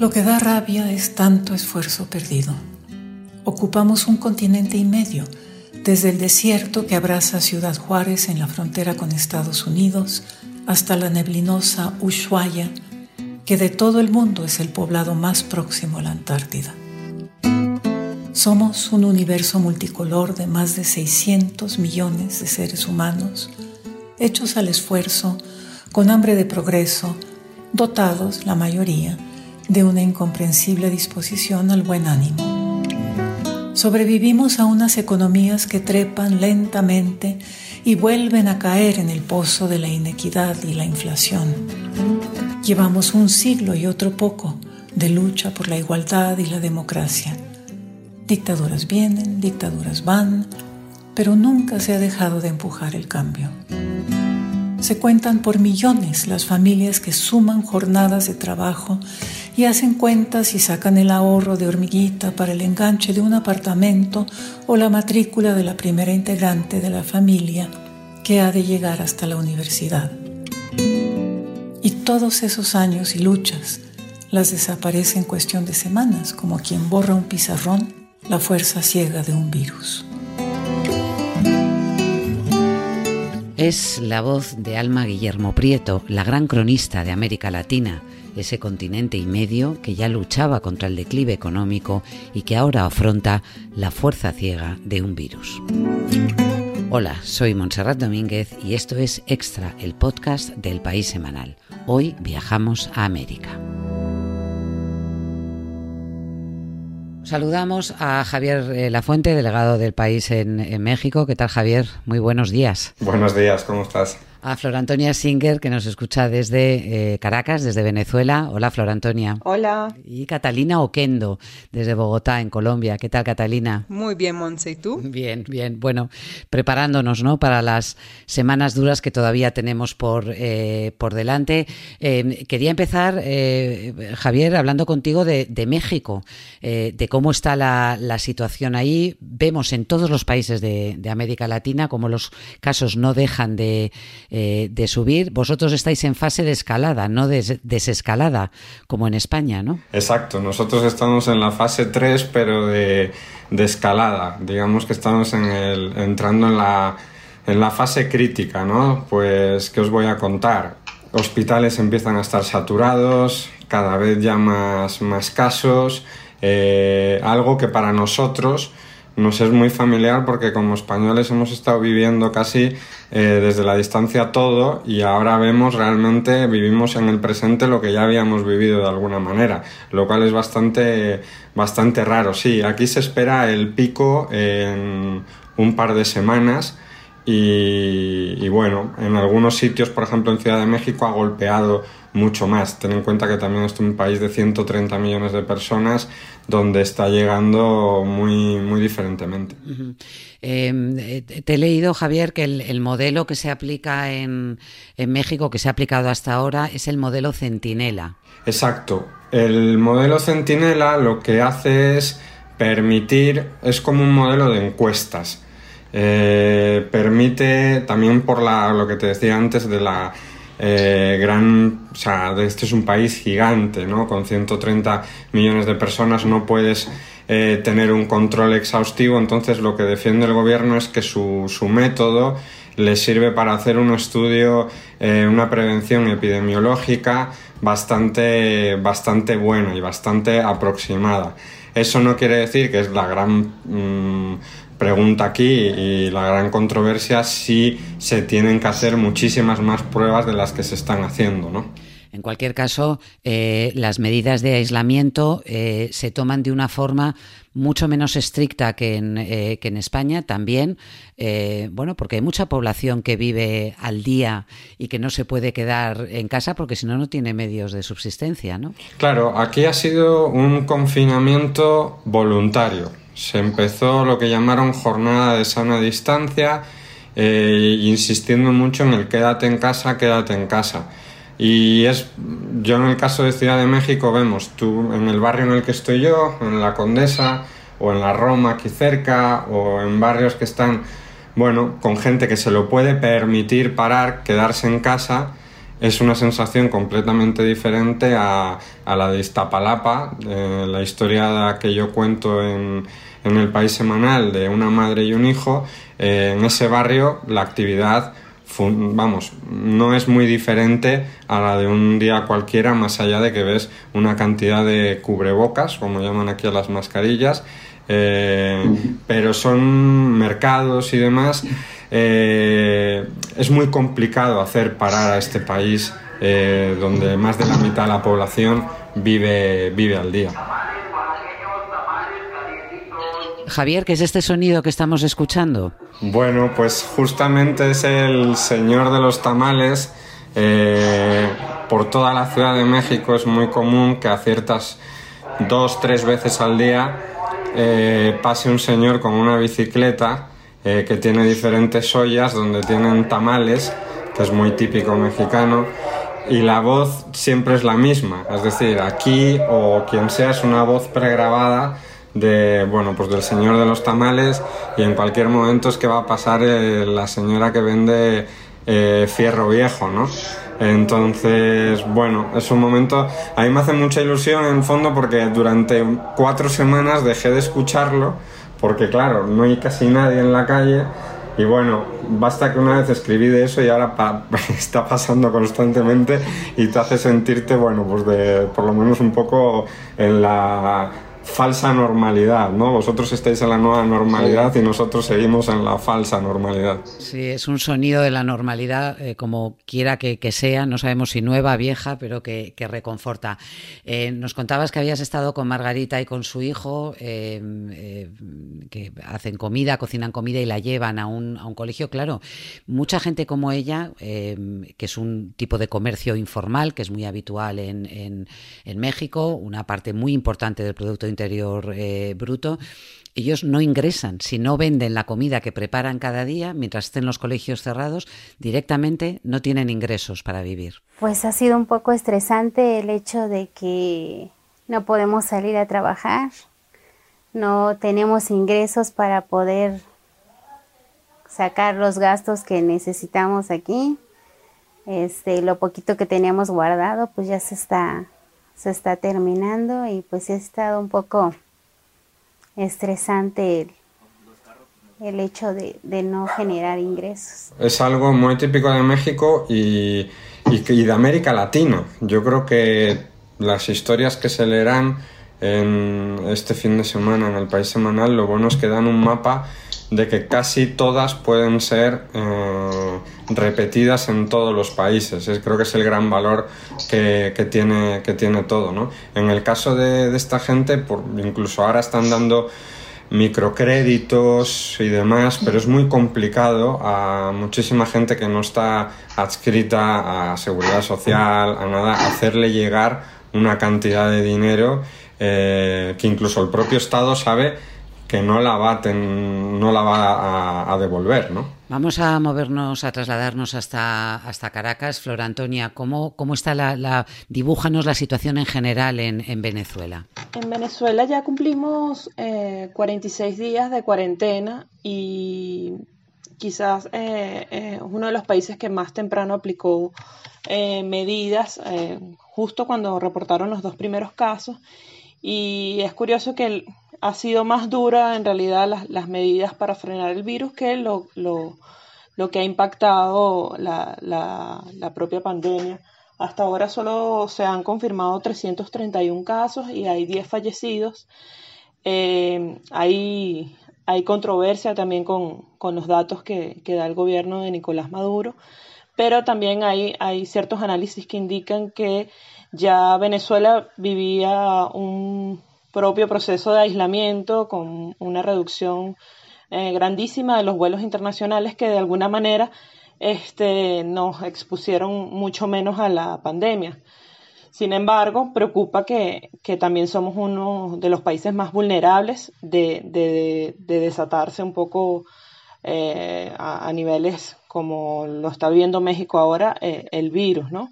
Lo que da rabia es tanto esfuerzo perdido. Ocupamos un continente y medio, desde el desierto que abraza Ciudad Juárez en la frontera con Estados Unidos hasta la neblinosa Ushuaia, que de todo el mundo es el poblado más próximo a la Antártida. Somos un universo multicolor de más de 600 millones de seres humanos, hechos al esfuerzo, con hambre de progreso, dotados, la mayoría, de una incomprensible disposición al buen ánimo. Sobrevivimos a unas economías que trepan lentamente y vuelven a caer en el pozo de la inequidad y la inflación. Llevamos un siglo y otro poco de lucha por la igualdad y la democracia. Dictaduras vienen, dictaduras van, pero nunca se ha dejado de empujar el cambio. Se cuentan por millones las familias que suman jornadas de trabajo y hacen cuentas y sacan el ahorro de hormiguita para el enganche de un apartamento o la matrícula de la primera integrante de la familia que ha de llegar hasta la universidad. Y todos esos años y luchas las desaparece en cuestión de semanas, como quien borra un pizarrón la fuerza ciega de un virus. Es la voz de Alma Guillermo Prieto, la gran cronista de América Latina, ese continente y medio que ya luchaba contra el declive económico y que ahora afronta la fuerza ciega de un virus. Hola, soy Montserrat Domínguez y esto es Extra, el podcast del País Semanal. Hoy viajamos a América. Saludamos a Javier eh, Lafuente, delegado del país en, en México. ¿Qué tal, Javier? Muy buenos días. Buenos días, ¿cómo estás? A Flor Antonia Singer, que nos escucha desde eh, Caracas, desde Venezuela. Hola, Flor Antonia. Hola. Y Catalina Oquendo, desde Bogotá, en Colombia. ¿Qué tal, Catalina? Muy bien, Monse. ¿Y tú? Bien, bien. Bueno, preparándonos ¿no? para las semanas duras que todavía tenemos por, eh, por delante. Eh, quería empezar, Javier, hablando contigo de, México, de cómo está la, situación ahí. Vemos en todos los países de, de América Latina cómo los casos no dejan de eh, de subir. Vosotros estáis en fase de escalada, no de desescalada, como en España, ¿no? Exacto, nosotros estamos en la fase 3, pero de, escalada. Digamos que estamos en el, entrando en la, en la fase crítica, ¿no? Pues, ¿qué os voy a contar? Hospitales empiezan a estar saturados, cada vez ya más, más casos, eh, algo que para nosotros nos es muy familiar porque como españoles hemos estado viviendo casi eh, desde la distancia todo y ahora vemos realmente, vivimos en el presente lo que ya habíamos vivido de alguna manera, lo cual es bastante, bastante raro. Sí, aquí se espera el pico en un par de semanas. Y, y, bueno, en algunos sitios, por ejemplo en Ciudad de México, ha golpeado mucho más. Ten en cuenta que también es un país de 130 millones de personas donde está llegando muy, muy diferentemente. Em, eh, te he leído, Javier, que el, modelo que se aplica en, en, México, que se ha aplicado hasta ahora, es el modelo Centinela. Exacto. El modelo Centinela lo que hace es permitir, es como un modelo de encuestas. Eh, permite también por la, lo que te decía antes de la eh, gran, o sea, este es un país gigante, ¿no? Con 130 millones de personas no puedes eh, tener un control exhaustivo, entonces lo que defiende el gobierno es que su, su método le sirve para hacer un estudio, eh, una prevención epidemiológica bastante, bastante buena y bastante aproximada. Eso no quiere decir que es la gran mm, pregunta aquí y la gran controversia si se tienen que hacer muchísimas más pruebas de las que se están haciendo, ¿no? En cualquier caso, eh, las medidas de aislamiento eh, se toman de una forma mucho menos estricta que en, eh, que en España también, bueno, porque hay mucha población que vive al día y que no se puede quedar en casa porque si no, no tiene medios de subsistencia, ¿no? Claro, aquí ha sido un confinamiento voluntario se empezó lo que llamaron jornada de sana distancia, eh, insistiendo mucho en el quédate en casa, quédate en casa. Y es, yo en el caso de Ciudad de México vemos, tú en el barrio en el que estoy yo, en la Condesa, o en la Roma aquí cerca, o en barrios que están, bueno, con gente que se lo puede permitir parar, quedarse en casa, es una sensación completamente diferente a, la de Iztapalapa, la historia que yo cuento en, en, el país semanal de una madre y un hijo. Eh, en ese barrio la actividad, vamos, no es muy diferente a la de un día cualquiera, más allá de que ves una cantidad de cubrebocas, como llaman aquí a las mascarillas, eh, pero son mercados y demás eh, es muy complicado hacer parar a este país eh, donde más de la mitad de la población vive, vive al día. Javier, ¿qué es este sonido que estamos escuchando? Bueno, pues justamente es el señor de los tamales. Eh, por toda la Ciudad de México es muy común que a ciertas dos, tres veces al día pase un señor con una bicicleta eh, que tiene diferentes ollas donde tienen tamales, que es muy típico mexicano, y la voz siempre es la misma, es decir, aquí o quien sea es una voz pregrabada de bueno pues del señor de los tamales y en cualquier momento es que va a pasar eh, la señora que vende eh, fierro viejo, ¿no? Entonces, bueno, es un momento, a mí me hace mucha ilusión en fondo porque durante cuatro semanas dejé de escucharlo porque claro, no hay casi nadie en la calle. Y bueno, basta que una vez escribí de eso y ahora está pasando constantemente y te hace sentirte, bueno, pues de por lo menos un poco en la falsa normalidad, ¿no? Vosotros estáis en la nueva normalidad y nosotros seguimos en la falsa normalidad. Sí, es un sonido de la normalidad, eh, como quiera que, sea, no sabemos si nueva, vieja, pero que, reconforta. Eh, nos contabas que habías estado con Margarita y con su hijo, eh, que hacen comida, cocinan comida y la llevan a un, a un colegio. Claro, mucha gente como ella, que es un tipo de comercio informal, que es muy habitual en, en, en México, una parte muy importante del Producto Interior Bruto, ellos no ingresan, si no venden la comida que preparan cada día, mientras estén los colegios cerrados, directamente no tienen ingresos para vivir. Pues ha sido un poco estresante el hecho de que no podemos salir a trabajar, no tenemos ingresos para poder sacar los gastos que necesitamos aquí. Este, lo poquito que teníamos guardado, pues ya se está, se está terminando y pues he estado un poco estresante el, hecho de, no generar ingresos. Es algo muy típico de México y, y, de América Latina. Yo creo que las historias que se leerán en este fin de semana en el país semanal, lo bueno es que dan un mapa de que casi todas pueden ser eh, repetidas en todos los países. Es, creo que es el gran valor que, que, tiene, que tiene todo. ¿no? En el caso de, de esta gente, por, incluso ahora están dando microcréditos y demás, pero es muy complicado a muchísima gente que no está adscrita a seguridad social, a nada, hacerle llegar una cantidad de dinero eh, que incluso el propio Estado sabe que no la va, a, no la va a, devolver, ¿no? Vamos a movernos, a trasladarnos hasta, hasta Caracas. Flor Antonia, ¿cómo, cómo está la, la, dibújanos la situación en general en, en Venezuela? En Venezuela ya cumplimos eh, 46 días de cuarentena y quizás eh, eh, uno de los países que más temprano aplicó eh, medidas, eh, justo cuando reportaron los dos primeros casos. Y es curioso que ha sido más dura en realidad las, medidas para frenar el virus que lo, lo, lo que ha impactado la, la, propia pandemia. Hasta ahora solo se han confirmado 331 casos y hay 10 fallecidos. Eh, hay, hay controversia también con, con los datos que, que, da el gobierno de Nicolás Maduro, pero también hay, hay ciertos análisis que indican que ya Venezuela vivía un, propio proceso de aislamiento con una reducción eh, grandísima de los vuelos internacionales que de alguna manera este, nos expusieron mucho menos a la pandemia. Sin embargo, preocupa que, también somos uno de los países más vulnerables de, desatarse un poco eh, a, niveles como lo está viendo México ahora, eh, el virus, ¿no?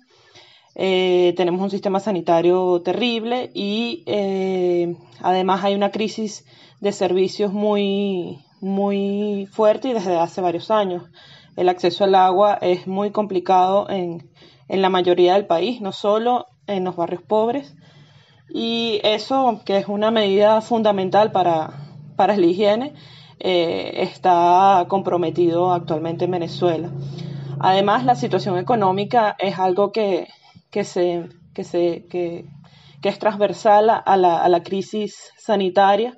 Eh, tenemos un sistema sanitario terrible y eh, además hay una crisis de servicios muy, muy fuerte y desde hace varios años. el acceso al agua es muy complicado en, en la mayoría del país, no solo en los barrios pobres. Y eso, que es una medida fundamental para, para la higiene, eh, está comprometido actualmente en Venezuela. Además, la situación económica es algo que, que, se, que, se, que, que es transversal a la, a la crisis sanitaria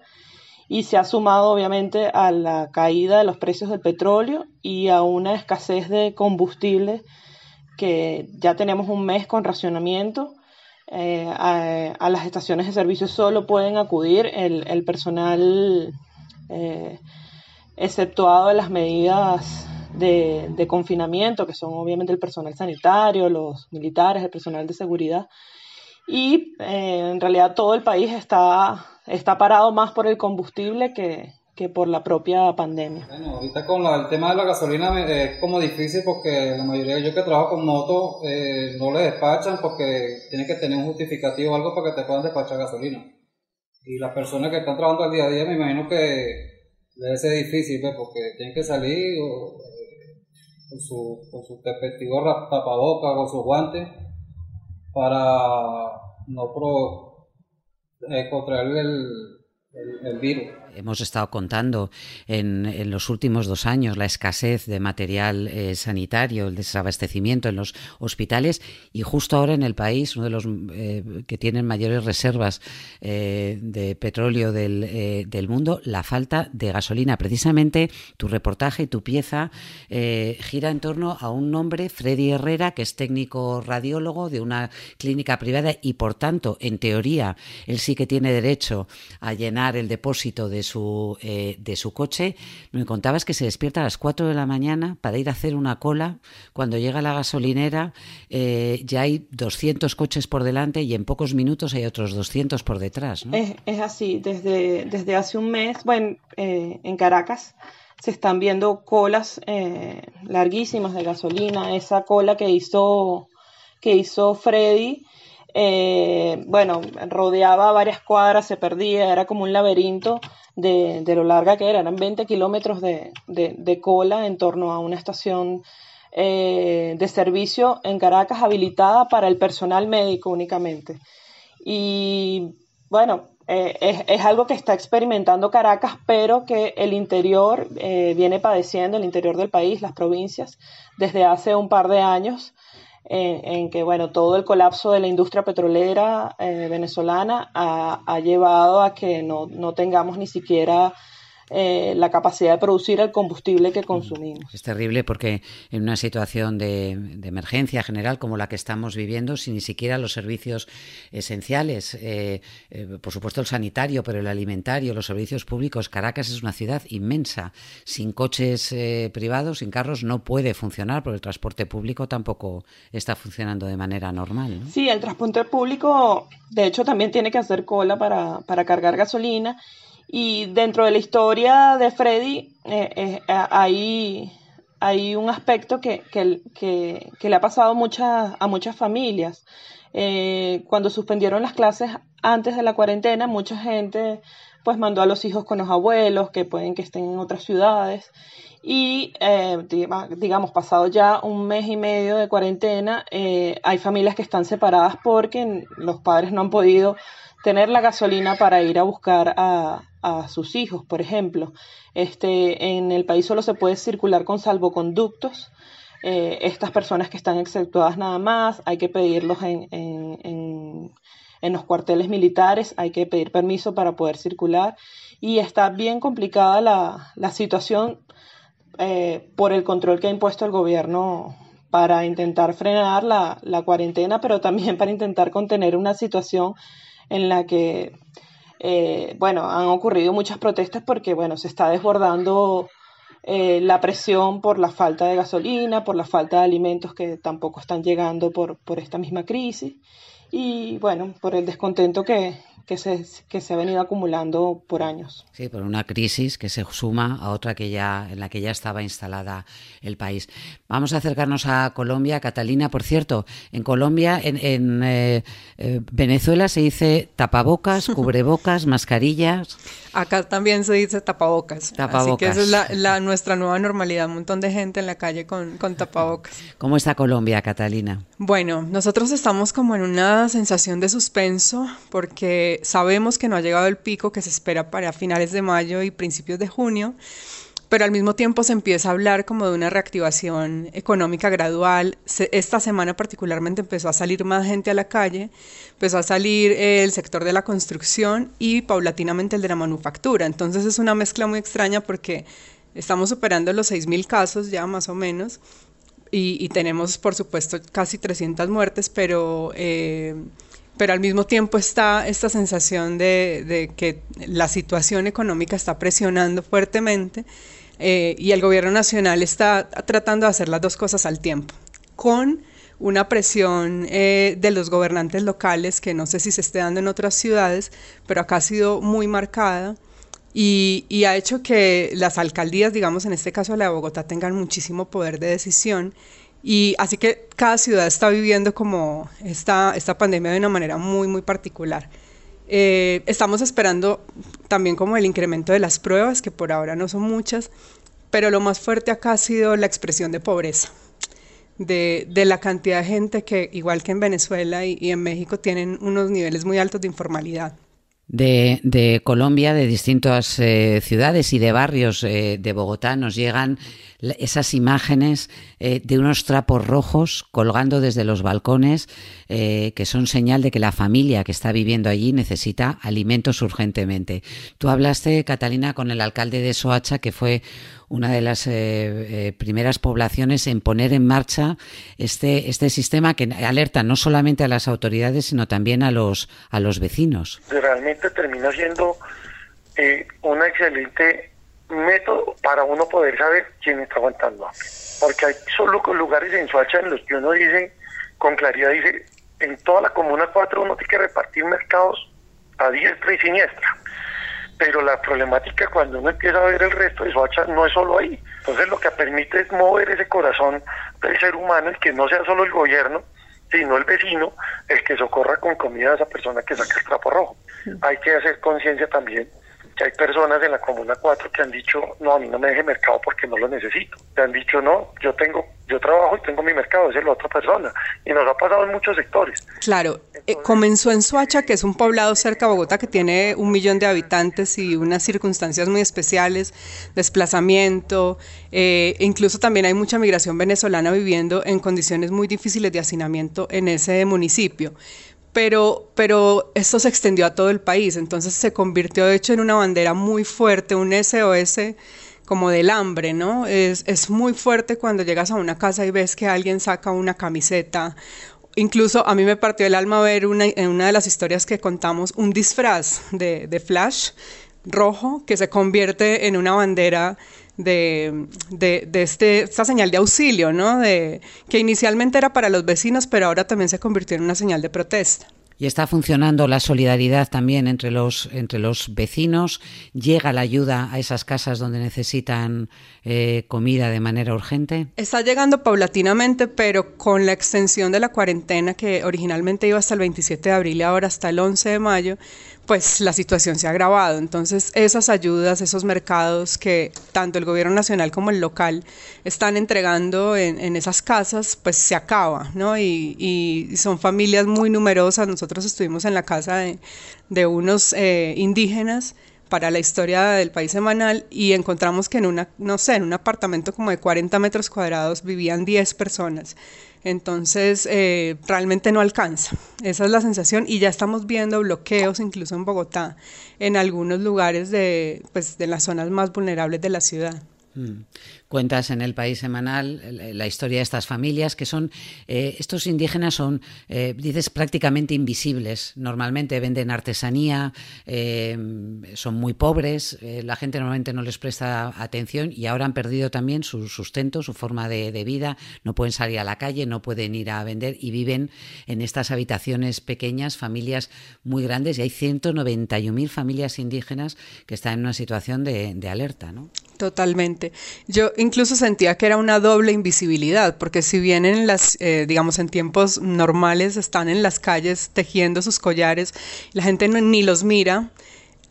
y se ha sumado obviamente a la caída de los precios del petróleo y a una escasez de combustible que ya tenemos un mes con racionamiento. Eh, a, las estaciones de servicio solo pueden acudir el, personal eh, exceptuado de las medidas de, confinamiento, que son obviamente el personal sanitario, los militares, el personal de seguridad. Y eh, en realidad todo el país está está parado más por el combustible que, por la propia pandemia. Bueno, ahorita con el tema de la gasolina es como difícil porque la mayoría de yo que trabajo con moto eh, no le despachan porque tiene que tener un justificativo o algo para que te puedan despachar gasolina. Y las personas que están trabajando al día a día me imagino que debe ser difícil pues, porque tienen que salir eh, con su, con su respectivo tapabocas, con sus guantes para no pro, eh, contraer el, el, virus. Hemos estado contando en, los últimos dos años la escasez de material eh, sanitario, el desabastecimiento en los hospitales y justo ahora en el país, uno de los eh, que tienen mayores reservas eh, de petróleo del, del, mundo, la falta de gasolina. Precisamente tu reportaje, tu pieza, gira en torno a un nombre, Freddy Herrera, que es técnico radiólogo de una clínica privada y por tanto, en teoría, él sí que tiene derecho a llenar el depósito de su, eh, de su coche, me contabas que se despierta a las 4 de la mañana para ir a hacer una cola. Cuando llega a la gasolinera eh, ya hay 200 coches por delante y en pocos minutos hay otros 200 por detrás. Es, así, desde, desde hace un mes, bueno, eh, en Caracas se están viendo colas larguísimas de gasolina, esa cola que hizo, que hizo Freddy bueno, rodeaba varias cuadras, se perdía, era como un laberinto de, lo larga que era, eran 20 kilómetros de, cola en torno a una estación eh, de servicio en Caracas habilitada para el personal médico únicamente. Y bueno, eh, es, algo que está experimentando Caracas, pero que el interior viene padeciendo, el interior del país, las provincias, desde hace un par de años en, que bueno, todo el colapso de la industria petrolera eh, venezolana ha, ha, llevado a que no, no tengamos ni siquiera eh, la capacidad de producir el combustible que consumimos. Es terrible porque en una situación de, emergencia general como la que estamos viviendo, sin ni siquiera los servicios esenciales, eh, eh, por supuesto el sanitario, pero el alimentario, los servicios públicos, Caracas es una ciudad inmensa. Sin coches privados, sin carros, no puede funcionar, porque el transporte público tampoco está funcionando de manera normal. Sí, el transporte público, de hecho, también tiene que hacer cola para, para cargar gasolina y dentro de la historia de Freddy eh, eh, hay, hay, un aspecto que, le ha pasado a muchas familias. Eh, cuando suspendieron las clases antes de la cuarentena, mucha gente pues mandó a los hijos con los abuelos, que pueden que estén en otras ciudades. Y digamos, pasado ya un mes y medio de cuarentena, hay familias que están separadas porque los padres no han podido tener la gasolina para ir a buscar a, a sus hijos, por ejemplo. Este, en el país solo se puede circular con salvoconductos. Eh, estas personas que están exceptuadas nada más, hay que pedirlos en, en, en, los cuarteles militares, hay que pedir permiso para poder circular. Y está bien complicada la, la situación eh, por el control que ha impuesto el gobierno para intentar frenar la, la cuarentena, pero también para intentar contener una situación en la que eh, bueno, han ocurrido muchas protestas porque, bueno, se está desbordando eh, la presión por la falta de gasolina, por la falta de alimentos que tampoco están llegando por, por esta misma crisis y, bueno, por el descontento que, que se, que se ha venido acumulando por años. Sí, por una crisis que se suma a otra que ya, en la que ya estaba instalada el país. Vamos a acercarnos a Colombia. Catalina, por cierto, en Colombia, en, eh, eh, Venezuela se dice tapabocas, cubrebocas, mascarillas. Acá también se dice tapabocas. Así que esa es la, nuestra nueva normalidad. Un montón de gente en la calle con, con tapabocas. ¿Cómo está Colombia, Catalina? Bueno, nosotros estamos como en una sensación de suspenso porque sabemos que no ha llegado el pico que se espera para finales de mayo y principios de junio pero al mismo tiempo se empieza a hablar como de una reactivación económica gradual. esta semana particularmente empezó a salir más gente a la calle, empezó a salir el sector de la construcción y paulatinamente el de la manufactura. Entonces es una mezcla muy extraña porque estamos superando los 6.000 casos ya más o menos y, tenemos por supuesto casi 300 muertes, pero... Eh, pero al mismo tiempo está esta sensación de, que la situación económica está presionando fuertemente eh, y el gobierno nacional está tratando de hacer las dos cosas al tiempo, con una presión eh, de los gobernantes locales que no sé si se esté dando en otras ciudades, pero acá ha sido muy marcada y, y, ha hecho que las alcaldías, digamos en este caso la de Bogotá, tengan muchísimo poder de decisión y así que cada ciudad está viviendo como esta, esta pandemia de una manera muy, muy particular. Eh, estamos esperando también como el incremento de las pruebas, que por ahora no son muchas, pero lo más fuerte acá ha sido la expresión de pobreza, de, de la cantidad de gente que, igual que en Venezuela y, y en México, tienen unos niveles muy altos de informalidad de, Colombia, de distintas eh, ciudades y de barrios eh, de Bogotá, nos llegan esas imágenes eh, de unos trapos rojos colgando desde los balcones, que son señal de que la familia que está viviendo allí necesita alimentos urgentemente. Tú hablaste, Catalina, con el alcalde de Soacha, que fue una de las eh, eh, primeras poblaciones en poner en marcha este, este sistema que alerta no solamente a las autoridades, sino también a los, a los vecinos. Realmente termina siendo eh, un excelente método para uno poder saber quién está aguantando Porque hay solo lugares en Suacha en los que uno dice, con claridad dice, en toda la Comuna 4 uno tiene que repartir mercados a diestra y siniestra pero la problemática cuando uno empieza a ver el resto de Soacha no es solo ahí. Entonces lo que permite es mover ese corazón del ser humano y que no sea solo el gobierno, sino el vecino el que socorra con comida a esa persona que saca el trapo rojo. Hay que hacer conciencia también que hay personas en la Comuna 4 que han dicho, no, a mí no me deje mercado porque no lo necesito. Que han dicho, no, yo tengo, yo trabajo y tengo mi mercado, es la otra persona. Y nos ha pasado en muchos sectores. Claro, eh, comenzó en Suacha, que es un poblado cerca de Bogotá que tiene un millón de habitantes y unas circunstancias muy especiales, desplazamiento, eh, incluso también hay mucha migración venezolana viviendo en condiciones muy difíciles de hacinamiento en ese municipio pero, pero esto se extendió a todo el país, entonces se convirtió de hecho en una bandera muy fuerte, un SOS como del hambre, ¿no? Es, es muy fuerte cuando llegas a una casa y ves que alguien saca una camiseta. Incluso a mí me partió el alma ver una, en una de las historias que contamos un disfraz de, de Flash rojo que se convierte en una bandera de, de, de este, esta señal de auxilio, ¿no? De, que inicialmente era para los vecinos, pero ahora también se convirtió en una señal de protesta. Y está funcionando la solidaridad también entre los, entre los vecinos. Llega la ayuda a esas casas donde necesitan eh, comida de manera urgente. Está llegando paulatinamente, pero con la extensión de la cuarentena que originalmente iba hasta el 27 de abril y ahora hasta el 11 de mayo, pues la situación se ha agravado. Entonces, esas ayudas, esos mercados que tanto el gobierno nacional como el local están entregando en, esas casas, pues se acaba, ¿no? Y, son familias muy numerosas. Nosotros estuvimos en la casa de, unos eh, indígenas para la historia del país semanal y encontramos que en una, no sé, en un apartamento como de 40 metros cuadrados vivían 10 personas. Entonces, eh, realmente no alcanza. Esa es la sensación y ya estamos viendo bloqueos incluso en Bogotá, en algunos lugares de, pues, de las zonas más vulnerables de la ciudad. Mm. Cuentas en el país semanal la historia de estas familias que son, eh, estos indígenas son, eh, dices, prácticamente invisibles. Normalmente venden artesanía, eh, son muy pobres, la gente normalmente no les presta atención y ahora han perdido también su sustento, su forma de, vida, no pueden salir a la calle, no pueden ir a vender y viven en estas habitaciones pequeñas, familias muy grandes y hay 191.000 familias indígenas que están en una situación de, de alerta. ¿no? Totalmente. Yo incluso sentía que era una doble invisibilidad, porque si bien en las, eh, digamos, en tiempos normales están en las calles tejiendo sus collares, la gente ni los mira,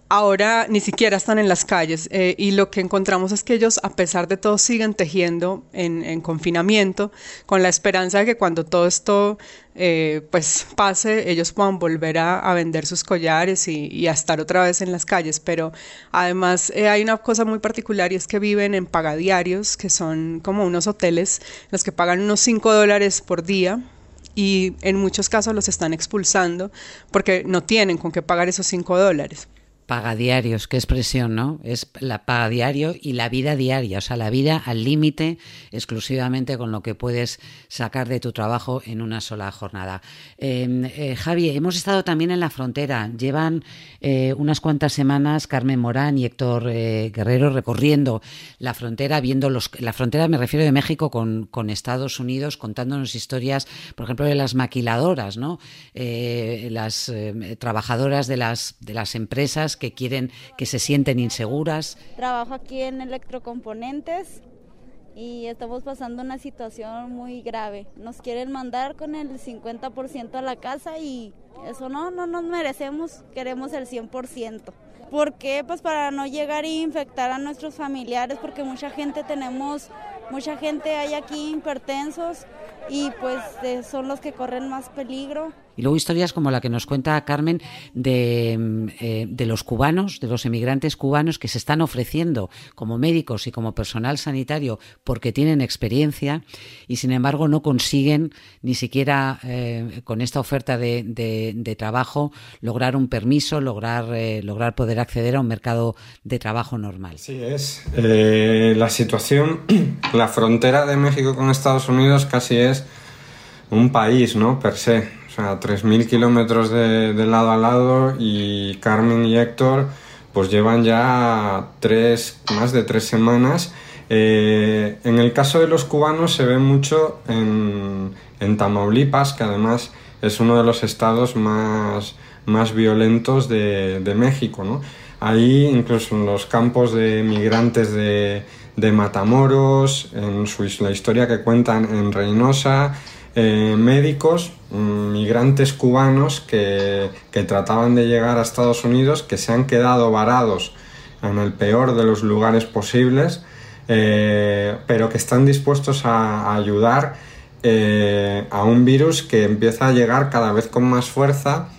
ahora ni siquiera están en las calles eh, y lo que encontramos es que ellos a pesar de todo siguen tejiendo en, confinamiento con la esperanza de que cuando todo esto eh, pues pase ellos puedan volver a, vender sus collares y, a estar otra vez en las calles. Pero además eh, hay una cosa muy particular y es que viven en pagadiarios que son como unos hoteles los que pagan unos 5 dólares por día y en muchos casos los están expulsando porque no tienen con qué pagar esos 5 dólares paga diarios, qué expresión, ¿no? Es la paga diario y la vida diaria, o sea, la vida al límite exclusivamente con lo que puedes sacar de tu trabajo en una sola jornada. Em, eh, Javi, hemos estado también en la frontera. Llevan eh, unas cuantas semanas Carmen Morán y Héctor eh, Guerrero recorriendo la frontera, viendo los, la frontera, me refiero de México con, con Estados Unidos, contándonos historias, por ejemplo, de las maquiladoras, ¿no? las trabajadoras de las, de las empresas que quieren, que se sienten inseguras. Trabajo aquí en electrocomponentes y estamos pasando una situación muy grave. Nos quieren mandar con el 50% a la casa y eso no, no nos merecemos, queremos el 100%. ¿Por qué? Pues para no llegar e infectar a nuestros familiares, porque mucha gente tenemos, mucha gente hay aquí hipertensos y pues eh, son los que corren más peligro. Y luego historias como la que nos cuenta Carmen de, mm, eh, de, los cubanos, de los emigrantes cubanos que se están ofreciendo como médicos y como personal sanitario porque tienen experiencia y sin embargo no consiguen ni siquiera eh, con esta oferta de, de, trabajo lograr un permiso, lograr, eh, lograr poder acceder a un mercado de trabajo normal. Sí, es la situación, la frontera de México con Estados Unidos casi es un país, ¿no? Per se a 3.000 kilómetros de, lado a lado y Carmen y Héctor pues llevan ya tres, más de tres semanas. Eh, en el caso de los cubanos se ve mucho en, Tamaulipas, que además es uno de los estados más, más violentos de, México. ¿no? Ahí, incluso en los campos de migrantes de, Matamoros, en su, la historia que cuentan en Reynosa, eh, médicos, mm, migrantes cubanos que, trataban de llegar a Estados Unidos, que se han quedado varados en el peor de los lugares posibles, eh, pero que están dispuestos a, ayudar eh, a un virus que empieza a llegar cada vez con más fuerza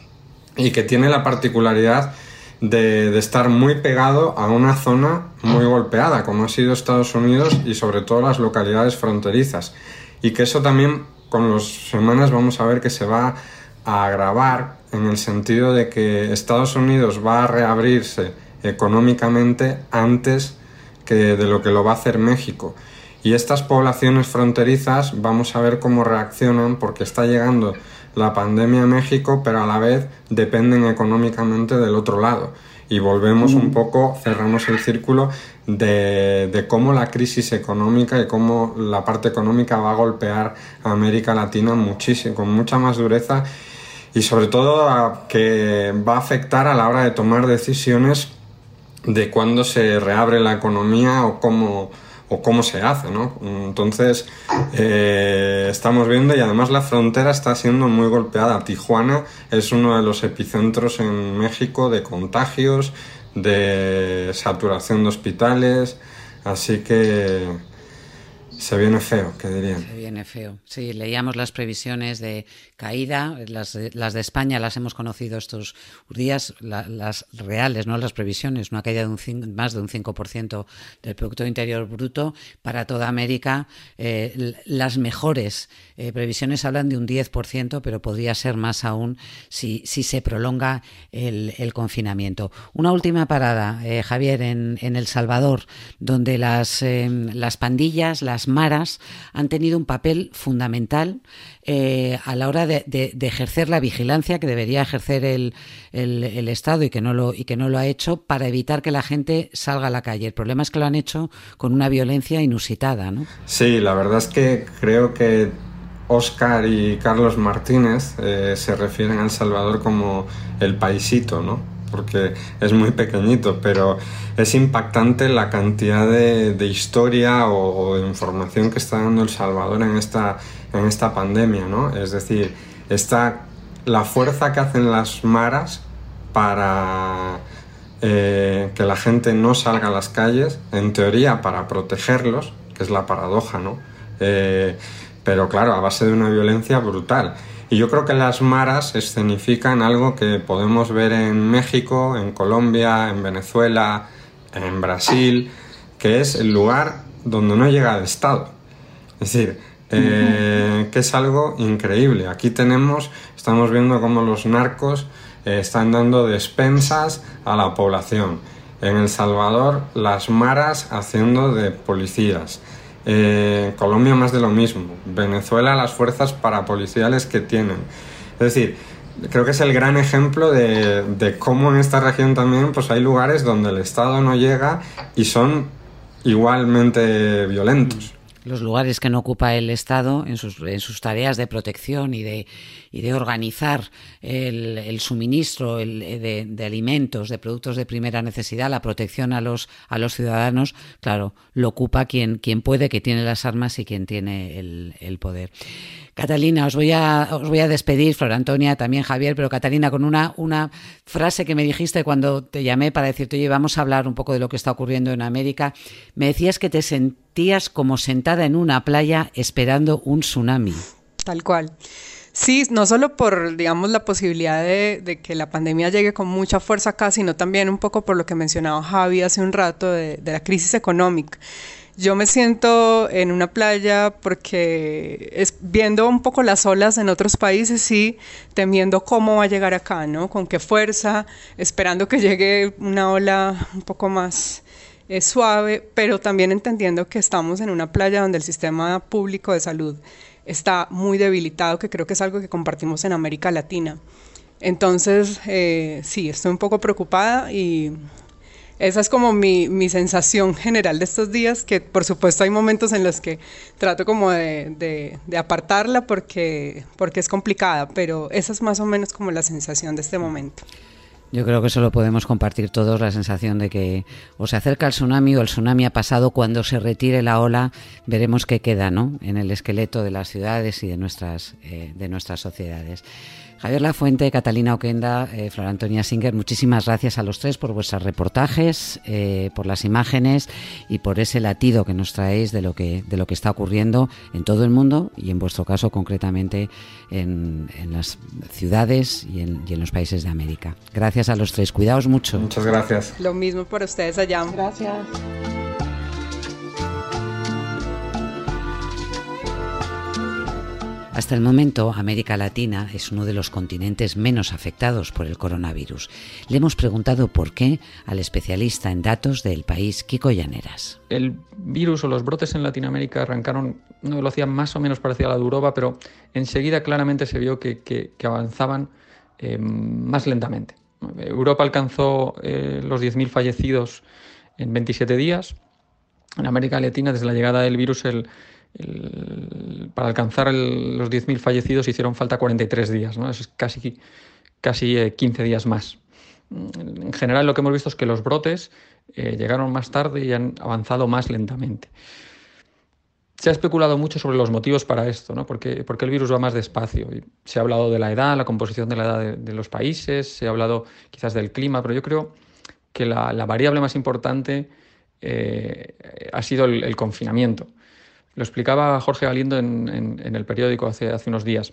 y que tiene la particularidad de, de, estar muy pegado a una zona muy golpeada, como ha sido Estados Unidos y sobre todo las localidades fronterizas. Y que eso también con las semanas vamos a ver que se va a agravar en el sentido de que Estados Unidos va a reabrirse económicamente antes que de lo que lo va a hacer México. Y estas poblaciones fronterizas vamos a ver cómo reaccionan porque está llegando la pandemia a México, pero a la vez dependen económicamente del otro lado. Y volvemos un poco, cerramos el círculo de, cómo la crisis económica y cómo la parte económica va a golpear a América Latina muchísimo, con mucha más dureza y sobre todo que va a afectar a la hora de tomar decisiones de cuándo se reabre la economía o cómo, o cómo se hace, ¿no? Entonces, eh, estamos viendo y además la frontera está siendo muy golpeada. Tijuana es uno de los epicentros en México de contagios, de saturación de hospitales, así que Se viene feo, ¿qué dirían? Se viene feo. Sí, leíamos las previsiones de caída, las de, las de España las hemos conocido estos días, las reales, no las previsiones, una caída de un más de un 5% del Producto Interior Bruto. Para toda América, eh, las mejores eh, previsiones hablan de un 10%, pero podría ser más aún si, se prolonga el, confinamiento. Una última parada, eh, Javier, en, en, El Salvador, donde las, las pandillas, las maras han tenido un papel fundamental eh, a la hora de, ejercer la vigilancia que debería ejercer el, el, Estado y que, no lo, y que no lo ha hecho para evitar que la gente salga a la calle. El problema es que lo han hecho con una violencia inusitada. ¿no? Sí, la verdad es que creo que Oscar y Carlos Martínez eh, se refieren a El Salvador como el paisito, ¿no? Porque es muy pequeñito, pero es impactante la cantidad de, historia o, de información que está dando El Salvador en esta, en esta pandemia, ¿no? Es decir, está la fuerza que hacen las maras para eh, que la gente no salga a las calles, en teoría para protegerlos, que es la paradoja, ¿no? Eh, pero claro, a base de una violencia brutal. Y yo creo que las maras escenifican algo que podemos ver en México, en Colombia, en Venezuela, en Brasil, que es el lugar donde no llega el Estado. Es decir, eh, que es algo increíble. Aquí tenemos, estamos viendo cómo los narcos eh, están dando despensas a la población. En El Salvador, las maras haciendo de policías. Eh, Colombia más de lo mismo. Venezuela las fuerzas parapoliciales que tienen. Es decir, creo que es el gran ejemplo de, de, cómo en esta región también pues hay lugares donde el Estado no llega y son igualmente violentos los lugares que no ocupa el Estado en sus, en sus tareas de protección y de, y de organizar el, el suministro de, de, alimentos, de productos de primera necesidad, la protección a los, a los ciudadanos, claro, lo ocupa quien, quien puede, que tiene las armas y quien tiene el, el poder. Catalina, os voy a, os voy a despedir, Flor Antonia, también Javier, pero Catalina, con una, una frase que me dijiste cuando te llamé para decirte, oye, vamos a hablar un poco de lo que está ocurriendo en América. Me decías que te sentías como sentada en una playa esperando un tsunami. Tal cual. Sí, no solo por, digamos, la posibilidad de, que la pandemia llegue con mucha fuerza acá, sino también un poco por lo que mencionaba Javi hace un rato de, de la crisis económica. Yo me siento en una playa porque es, viendo un poco las olas en otros países y temiendo cómo va a llegar acá, ¿no? Con qué fuerza, esperando que llegue una ola un poco más eh, suave, pero también entendiendo que estamos en una playa donde el sistema público de salud está muy debilitado, que creo que es algo que compartimos en América Latina. Entonces, eh, sí, estoy un poco preocupada y esa es como mi, mi, sensación general de estos días, que por supuesto hay momentos en los que trato como de, de, apartarla porque, porque es complicada, pero esa es más o menos como la sensación de este momento. Yo creo que eso lo podemos compartir todos, la sensación de que o se acerca el tsunami o el tsunami ha pasado, cuando se retire la ola veremos qué queda ¿no? en el esqueleto de las ciudades y de nuestras, eh, de nuestras sociedades. Javier Lafuente, Catalina Oquenda, eh, Flor Antonia Singer, muchísimas gracias a los tres por vuestros reportajes, eh, por las imágenes y por ese latido que nos traéis de lo que, de lo que está ocurriendo en todo el mundo y en vuestro caso concretamente en, las ciudades y en, y en, los países de América. Gracias a los tres, cuidaos mucho. Muchas gracias. Lo mismo para ustedes allá. Gracias. Hasta el momento, América Latina es uno de los continentes menos afectados por el coronavirus. Le hemos preguntado por qué al especialista en datos del país, Kiko Llaneras. El virus o los brotes en Latinoamérica arrancaron una velocidad más o menos parecida a la de Europa, pero enseguida claramente se vio que, avanzaban eh, más lentamente. Europa alcanzó eh, los 10.000 fallecidos en 27 días. En América Latina, desde la llegada del virus, el, para alcanzar los 10.000 fallecidos hicieron falta 43 días, ¿no? es casi, casi 15 eh, días más. En general lo que hemos visto es que los brotes eh, llegaron más tarde y han avanzado más lentamente. Se ha especulado mucho sobre los motivos para esto, ¿no? porque, porque el virus va más despacio. Se ha hablado de la edad, la composición de la edad de, los países, se ha hablado quizás del clima, pero yo creo que la, variable más importante eh, ha sido el confinamiento. Lo explicaba Jorge Galindo en, el periódico hace, unos días.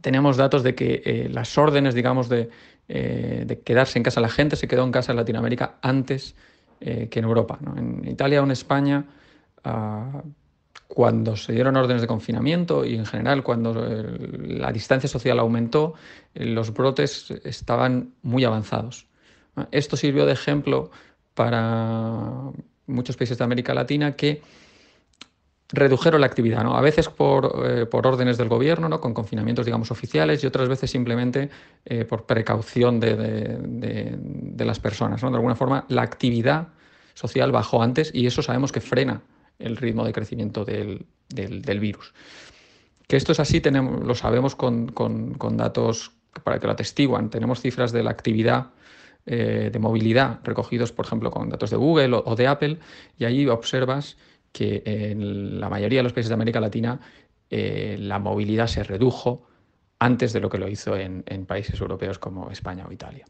Tenemos datos de que eh, las órdenes, digamos, de, quedarse en casa, la gente se quedó en casa en Latinoamérica antes que en Europa. En Italia o en España, ah, cuando se dieron órdenes de confinamiento y en general cuando la distancia social aumentó, los brotes estaban muy avanzados. Esto sirvió de ejemplo para muchos países de América Latina que redujeron la actividad, ¿no? a veces por, eh, órdenes del gobierno, ¿no? con confinamientos digamos, oficiales y otras veces simplemente eh, por precaución de, las personas. ¿no? De alguna forma, la actividad social bajó antes y eso sabemos que frena el ritmo de crecimiento del, virus. Que esto es así tenemos, lo sabemos con, con datos para que lo atestiguan. Tenemos cifras de la actividad eh, de movilidad recogidos, por ejemplo, con datos de Google o, de Apple, y ahí observas que en la mayoría de los países de América Latina eh, la movilidad se redujo antes de lo que lo hizo en, países europeos como España o Italia.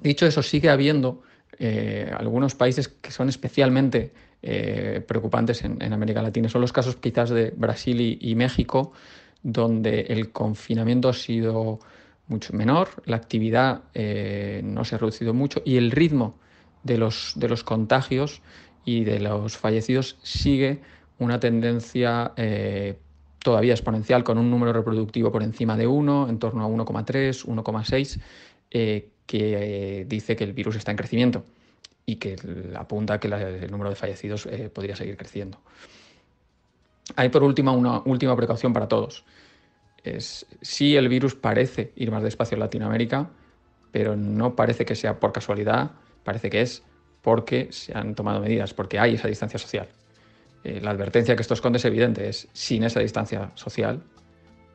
Dicho eso, sigue habiendo eh, algunos países que son especialmente preocupantes en, América Latina. Son los casos quizás de Brasil y México, donde el confinamiento ha sido mucho menor, la actividad eh, no se ha reducido mucho y el ritmo de los, de los contagios y de los fallecidos sigue una tendencia eh, todavía exponencial con un número reproductivo por encima de 1, en torno a 1,3, 1,6, eh, que dice que el virus está en crecimiento y que apunta que el número de fallecidos podría seguir creciendo. Hay por último una última precaución para todos es sí el virus parece ir más despacio en Latinoamérica, pero no parece que sea por casualidad, parece que es porque se han tomado medidas, porque hay esa distancia social. Eh, la advertencia que esto esconde es evidente, es sin esa distancia social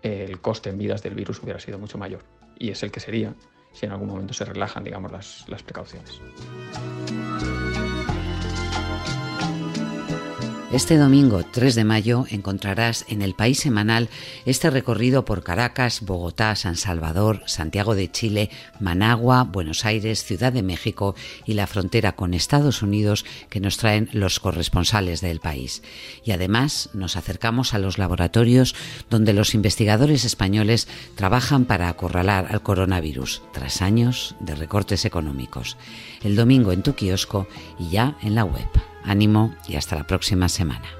el coste en vidas del virus hubiera sido mucho mayor y es el que sería si en algún momento se relajan, digamos, las precauciones. Este domingo 3 de mayo encontrarás en el País Semanal este recorrido por Caracas, Bogotá, San Salvador, Santiago de Chile, Managua, Buenos Aires, Ciudad de México y la frontera con Estados Unidos que nos traen los corresponsales del país. Y además nos acercamos a los laboratorios donde los investigadores españoles trabajan para acorralar al coronavirus tras años de recortes económicos. El domingo en tu kiosco y ya en la web. Ánimo y hasta la próxima semana.